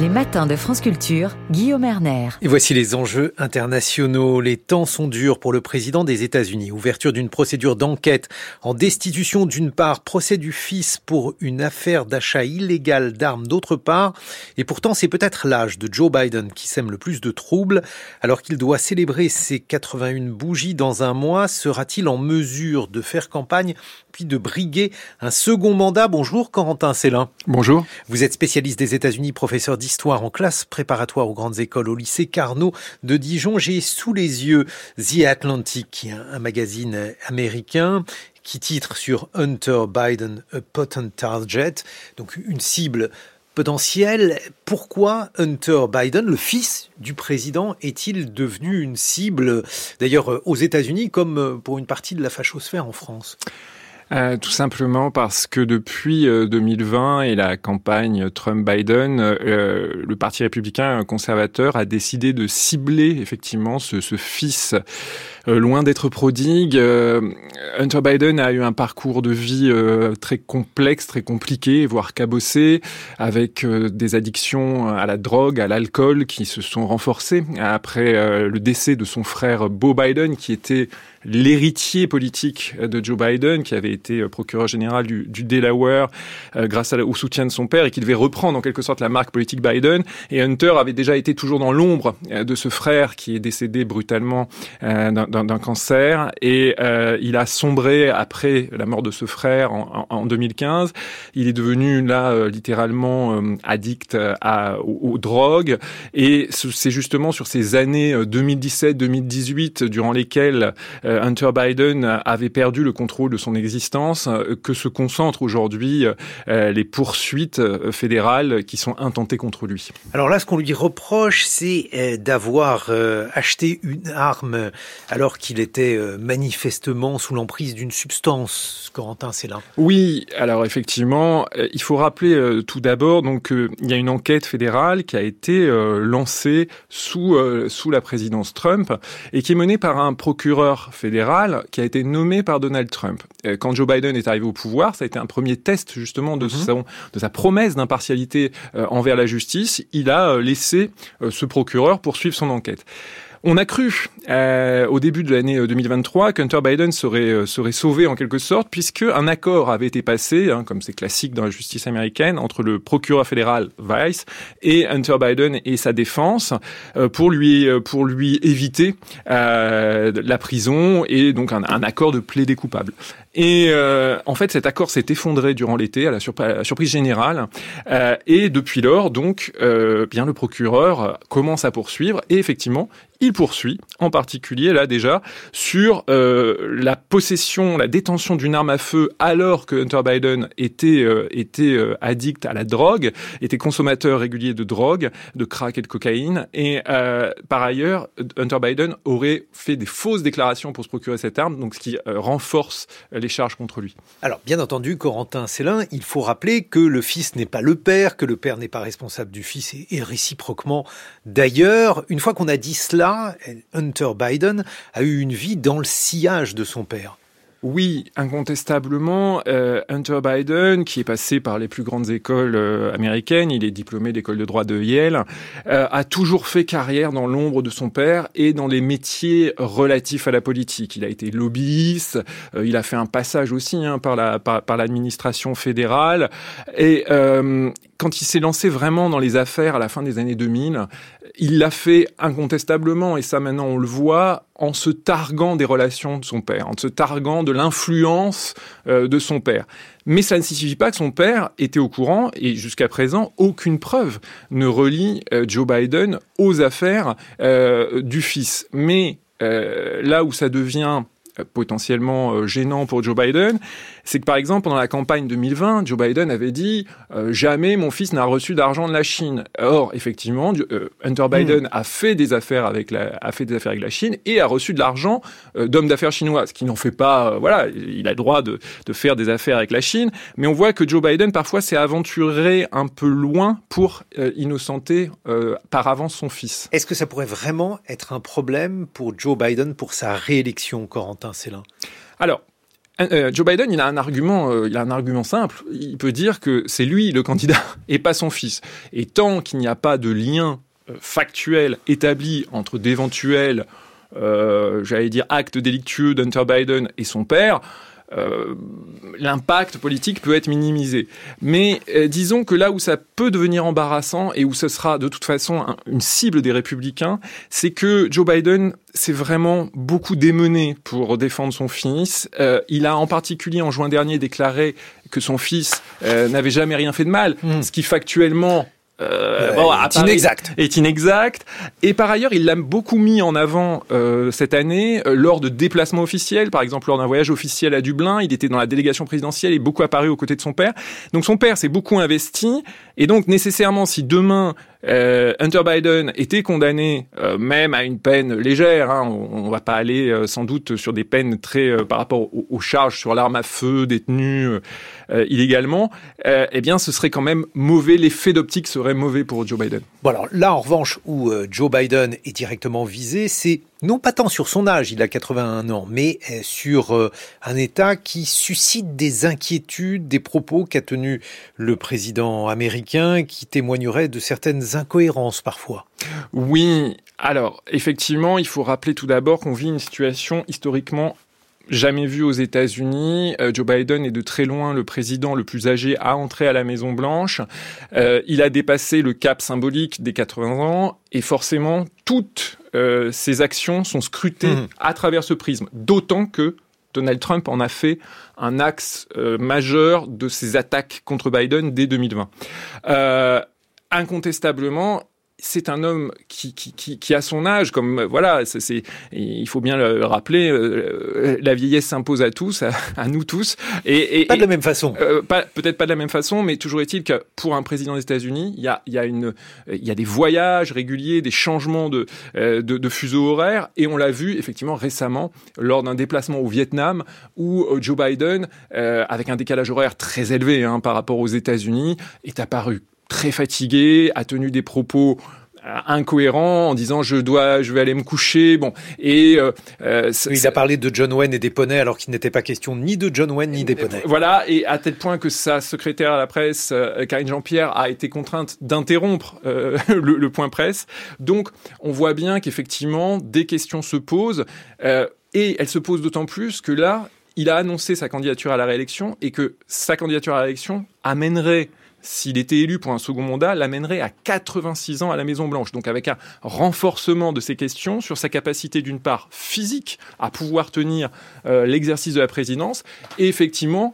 Les matins de France Culture, Guillaume Erner. Et voici les enjeux internationaux. Les temps sont durs pour le président des États-Unis. Ouverture d'une procédure d'enquête en destitution d'une part, procès du fils pour une affaire d'achat illégal d'armes d'autre part. Et pourtant, c'est peut-être l'âge de Joe Biden qui sème le plus de troubles. Alors qu'il doit célébrer ses 81 bougies dans un mois, sera-t-il en mesure de faire campagne puis de briguer un second mandat? Bonjour Corentin Célin. Bonjour. Vous êtes spécialiste des États-Unis, professeur d'histoire en classe préparatoire aux grandes écoles au lycée Carnot de Dijon. J'ai sous les yeux The Atlantic, un magazine américain qui titre sur Hunter Biden, a potent target, donc une cible potentielle. Pourquoi Hunter Biden, le fils du président, est-il devenu une cible, d'ailleurs aux États-Unis comme pour une partie de la fachosphère en France? Euh, tout simplement parce que depuis 2020 euh, et la campagne Trump-Biden, euh, le Parti républicain conservateur a décidé de cibler effectivement ce, ce fils loin d'être prodigue. Hunter Biden a eu un parcours de vie très complexe, très compliqué, voire cabossé, avec des addictions à la drogue, à l'alcool qui se sont renforcées après le décès de son frère Beau Biden, qui était l'héritier politique de Joe Biden, qui avait été procureur général du, Delaware euh, grâce au soutien de son père et qui devait reprendre en quelque sorte la marque politique Biden. Et Hunter avait déjà été toujours dans l'ombre euh, de ce frère qui est décédé brutalement euh, d'un cancer. Et il a sombré après la mort de ce frère en, en, 2015. Il est devenu là littéralement addict à, aux, drogues. Et c'est justement sur ces années 2017-2018 durant lesquelles euh, Hunter Biden avait perdu le contrôle de son existence, euh, que se concentrent aujourd'hui euh, les poursuites fédérales qui sont intentées contre lui. Alors là, ce qu'on lui reproche, c'est d'avoir acheté une arme alors qu'il était manifestement sous l'emprise d'une substance. Corentin, c'est là. Oui, alors effectivement, il faut rappeler tout d'abord donc il y a une enquête fédérale qui a été lancée sous sous la présidence Trump et qui est menée par un procureur fédéral qui a été nommé par Donald Trump. Euh, quand Joe Biden est arrivé au pouvoir, ça a été un premier test justement de, mhm. de sa promesse d'impartialité euh, envers la justice. Il a euh, laissé ce procureur poursuivre son enquête. On a cru euh, au début de l'année 2023 euh, qu'Hunter Biden serait euh, serait sauvé en quelque sorte puisque un accord avait été passé, hein, comme c'est classique dans la justice américaine, entre le procureur fédéral Vice et Hunter Biden et sa défense euh, pour lui pour lui éviter la prison et donc un, un accord de plaider coupable. Et en fait, cet accord s'est effondré durant l'été à la, surprise générale. et depuis lors, donc, bien le procureur commence à poursuivre et effectivement, il poursuit, en particulier là déjà, sur euh, la possession, la détention d'une arme à feu alors que Hunter Biden était, euh, était euh, addict à la drogue, était consommateur régulier de drogue, de crack et de cocaïne. Et par ailleurs, Hunter Biden aurait fait des fausses déclarations pour se procurer cette arme, donc ce qui renforce charges contre lui. Alors bien entendu, Corentin Célin, il faut rappeler que le fils n'est pas le père, que le père n'est pas responsable du fils et réciproquement. D'ailleurs, une fois qu'on a dit cela, Hunter Biden a eu une vie dans le sillage de son père. Oui, incontestablement, euh, Hunter Biden, qui est passé par les plus grandes écoles euh, américaines, il est diplômé d'école de droit de Yale, euh, a toujours fait carrière dans l'ombre de son père et dans les métiers relatifs à la politique. Il a été lobbyiste, il a fait un passage aussi hein, par la par l'administration fédérale et quand il s'est lancé vraiment dans les affaires à la fin des années 2000, il l'a fait incontestablement, et ça maintenant on le voit, en se targuant des relations de son père, en se targuant de l'influence euh, de son père. Mais ça ne signifie pas que son père était au courant, et jusqu'à présent, aucune preuve ne relie euh, Joe Biden aux affaires euh, du fils. Mais là où ça devient potentiellement gênant pour Joe Biden, c'est que par exemple pendant la campagne 2020, Joe Biden avait dit euh, jamais mon fils n'a reçu d'argent de la Chine. Or effectivement, euh, Hunter hmm. Biden a fait des affaires avec la a fait des affaires avec la Chine et a reçu de l'argent euh, d'hommes d'affaires chinois, ce qui n'en fait pas voilà, il a le droit de, de faire des affaires avec la Chine, mais on voit que Joe Biden parfois s'est aventuré un peu loin pour innocenter par avance son fils. Est-ce que ça pourrait vraiment être un problème pour Joe Biden pour sa réélection, Corentin? Alors, euh, Joe Biden, il a un argument, euh, il a un argument simple. Il peut dire que c'est lui le candidat et pas son fils. Et tant qu'il n'y a pas de lien euh, factuel établi entre d'éventuels, j'allais dire, actes délictueux d'Hunter Biden et son père, euh, l'impact politique peut être minimisé. Mais euh, disons que là où ça peut devenir embarrassant et où ce sera de toute façon une cible des républicains, c'est que Joe Biden s'est vraiment beaucoup démené pour défendre son fils. Euh, il a en particulier en juin dernier déclaré que son fils n'avait jamais rien fait de mal, hmm. ce qui factuellement euh, bon, est inexact. Est inexact. Et par ailleurs, il l'a beaucoup mis en avant euh, cette année euh, lors de déplacements officiels. Par exemple, lors d'un voyage officiel à Dublin, il était dans la délégation présidentielle et beaucoup apparu aux côtés de son père. Donc son père s'est beaucoup investi. Et donc nécessairement, si demain euh, Hunter Biden était condamné euh, même à une peine légère. Hein, on, on va pas aller euh, sans doute sur des peines très par rapport aux, charges sur l'arme à feu détenue illégalement. eh bien, ce serait quand même mauvais. L'effet d'optique serait mauvais pour Joe Biden. Bon alors là, en revanche, où Joe Biden est directement visé, c'est non pas tant sur son âge, il a 81 ans, mais euh, sur euh, un État qui suscite des inquiétudes, des propos qu'a tenus le président américain qui témoigneraient de certaines incohérences parfois. Oui, alors effectivement, il faut rappeler tout d'abord qu'on vit une situation historiquement jamais vue aux États-Unis. Euh, Joe Biden est de très loin le président le plus âgé à entrer à la Maison Blanche. il a dépassé le cap symbolique des 80 ans et forcément toutes euh, ces actions sont scrutées mmh. à travers ce prisme. D'autant que Donald Trump en a fait un axe euh, majeur de ses attaques contre Biden dès 2020. Euh, incontestablement, c'est un homme qui, qui, qui, qui, a son âge, comme voilà, c'est, il faut bien le rappeler, euh, la vieillesse s'impose à tous, à, nous tous, et, et pas de la même façon. Euh, peut-être pas de la même façon, mais toujours est-il que pour un président des États-Unis, il y a, il y a une, il y a des voyages réguliers, des changements de, euh, de, de fuseaux horaires, et on l'a vu effectivement récemment lors d'un déplacement au Vietnam où Joe Biden, avec un décalage horaire très élevé hein, par rapport aux États-Unis, est apparu très fatigué, a tenu des propos euh, incohérents en disant je dois je vais aller me coucher. Bon. Et euh, euh il a parlé de John Wayne et des poneys alors qu'il n'était pas question ni de John Wayne ni des poneys. voilà et à tel point que sa secrétaire à la presse Karine Jean-Pierre a été contrainte d'interrompre le, le, point presse. Donc on voit bien qu'effectivement des questions se posent et elles se posent d'autant plus que là il a annoncé sa candidature à la réélection et que sa candidature à la réélection amènerait s'il était élu pour un second mandat, l'amènerait à 86 ans à la Maison-Blanche. Donc avec un renforcement de ces questions sur sa capacité d'une part physique à pouvoir tenir euh, l'exercice de la présidence et effectivement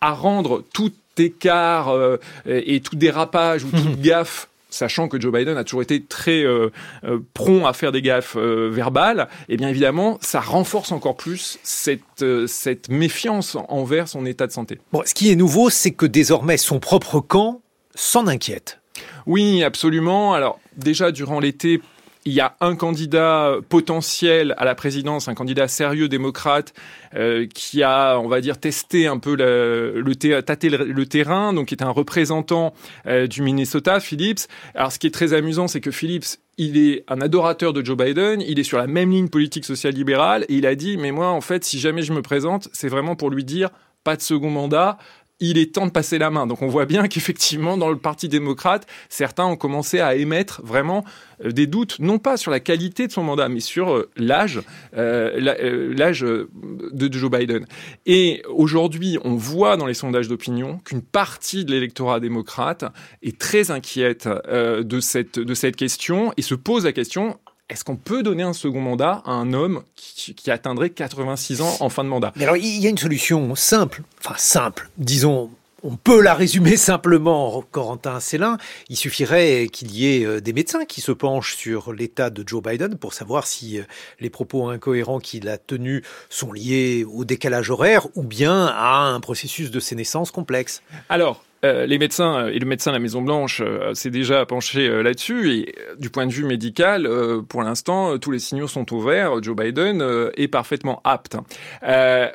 à rendre tout écart euh, et tout dérapage ou toute gaffe sachant que Joe Biden a toujours été très euh, euh, prompt à faire des gaffes euh, verbales, et eh bien évidemment, ça renforce encore plus cette, cette méfiance envers son état de santé. Bon, ce qui est nouveau, c'est que désormais son propre camp s'en inquiète. Oui, absolument. Alors déjà, durant l'été, il y a un candidat potentiel à la présidence, un candidat sérieux démocrate euh, qui a, on va dire, testé un peu le, le terrain, donc qui est un représentant euh, du Minnesota, Phillips. Alors ce qui est très amusant, c'est que Phillips il est un adorateur de Joe Biden, il est sur la même ligne politique sociale libérale et il a dit mais moi en fait si jamais je me présente, c'est vraiment pour lui dire pas de second mandat, il est temps de passer la main. Donc on voit bien qu'effectivement, dans le Parti démocrate, certains ont commencé à émettre vraiment euh, des doutes, non pas sur la qualité de son mandat, mais sur euh, l'âge, euh, l'âge de Joe Biden. Et aujourd'hui, on voit dans les sondages d'opinion qu'une partie de l'électorat démocrate est très inquiète de cette de cette question et se pose la question est-ce qu'on peut donner un second mandat à un homme qui, atteindrait 86 ans en fin de mandat? Mais alors, il y a une solution simple, enfin simple, disons, on peut la résumer simplement, Corentin Célin. Il suffirait qu'il y ait euh, des médecins qui se penchent sur l'état de Joe Biden pour savoir si euh, les propos incohérents qu'il a tenus sont liés au décalage horaire ou bien à un processus de sénescence complexe. Alors, euh, les médecins et le médecin de la Maison Blanche euh, s'est déjà penché euh, là-dessus et du point de vue médical, pour l'instant, tous les signaux sont au vert. Joe Biden est parfaitement apte.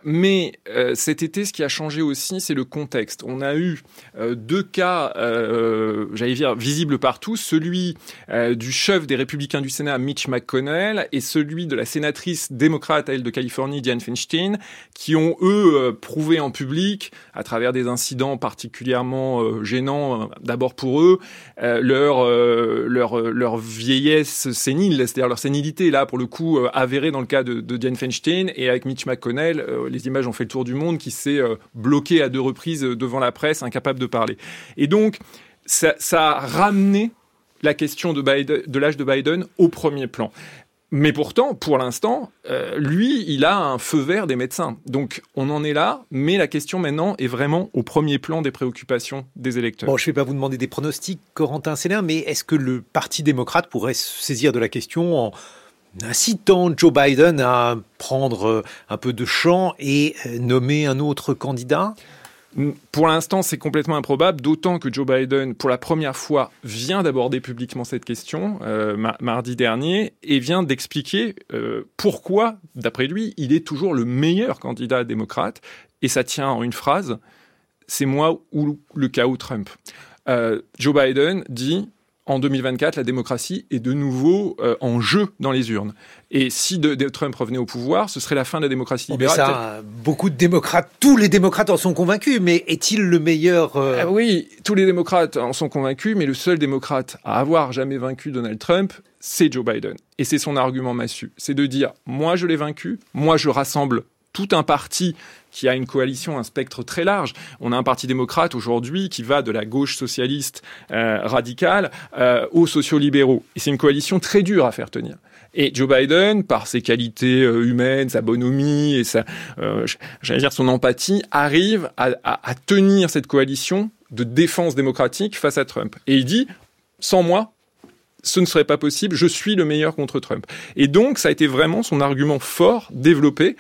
mais cet été, ce qui a changé aussi, c'est le contexte. On a eu deux cas, j'allais dire, visibles partout. Celui du chef des Républicains du Sénat, Mitch McConnell, et celui de la sénatrice démocrate à elle de Californie, Dianne Feinstein, qui ont eux prouvé en public, à travers des incidents particulièrement euh, gênant euh, d'abord pour eux, euh, leur, leur, leur vieillesse sénile, c'est-à-dire leur sénilité, là, pour le coup, avérée dans le cas de, de Feinstein, et avec Mitch McConnell, les images ont fait le tour du monde, qui s'est bloqué à deux reprises devant la presse, incapable de parler. Et donc, ça, ça a ramené la question de, de l'âge de Biden au premier plan. Mais pourtant, pour l'instant, euh, lui, il a un feu vert des médecins. Donc, on en est là, mais la question maintenant est vraiment au premier plan des préoccupations des électeurs. Bon, je ne vais pas vous demander des pronostics, Corentin Célin, mais est-ce que le Parti démocrate pourrait se saisir de la question en incitant Joe Biden à prendre un peu de champ et nommer un autre candidat? Pour l'instant, c'est complètement improbable, d'autant que Joe Biden, pour la première fois, vient d'aborder publiquement cette question euh, mardi dernier et vient d'expliquer euh, pourquoi, d'après lui, il est toujours le meilleur candidat démocrate. Et ça tient en une phrase c'est moi ou le chaos Trump. Euh, Joe Biden dit en 2024, la démocratie est de nouveau euh, en jeu dans les urnes. Et si de, Trump revenait au pouvoir, ce serait la fin de la démocratie libérale. ça, beaucoup de démocrates, tous les démocrates en sont convaincus, mais est-il le meilleur euh, ah Oui, tous les démocrates en sont convaincus, mais le seul démocrate à avoir jamais vaincu Donald Trump, c'est Joe Biden. Et c'est son argument massu. C'est de dire, moi je l'ai vaincu, moi je rassemble tout un parti qui a une coalition, un spectre très large. On a un parti démocrate aujourd'hui qui va de la gauche socialiste euh, radicale euh, aux sociolibéraux. Et c'est une coalition très dure à faire tenir. Et Joe Biden, par ses qualités euh, humaines, sa bonhomie et sa, j'allais dire son empathie, arrive à, à tenir cette coalition de défense démocratique face à Trump. Et il dit, sans moi, ce ne serait pas possible, je suis le meilleur contre Trump. Et donc, ça a été vraiment son argument fort, développé.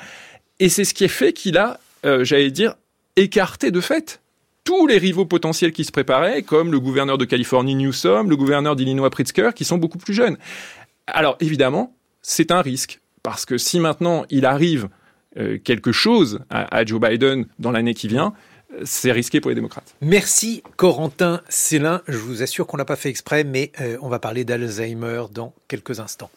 Et c'est ce qui est fait qu'il a, euh, j'allais dire, écarté de fait tous les rivaux potentiels qui se préparaient, comme le gouverneur de Californie Newsom, le gouverneur d'Illinois Pritzker, qui sont beaucoup plus jeunes. Alors évidemment, c'est un risque, parce que si maintenant il arrive euh, quelque chose à, Joe Biden dans l'année qui vient, c'est risqué pour les démocrates. Merci Corentin Célin. Je vous assure qu'on l'a pas fait exprès, mais euh, on va parler d'Alzheimer dans quelques instants.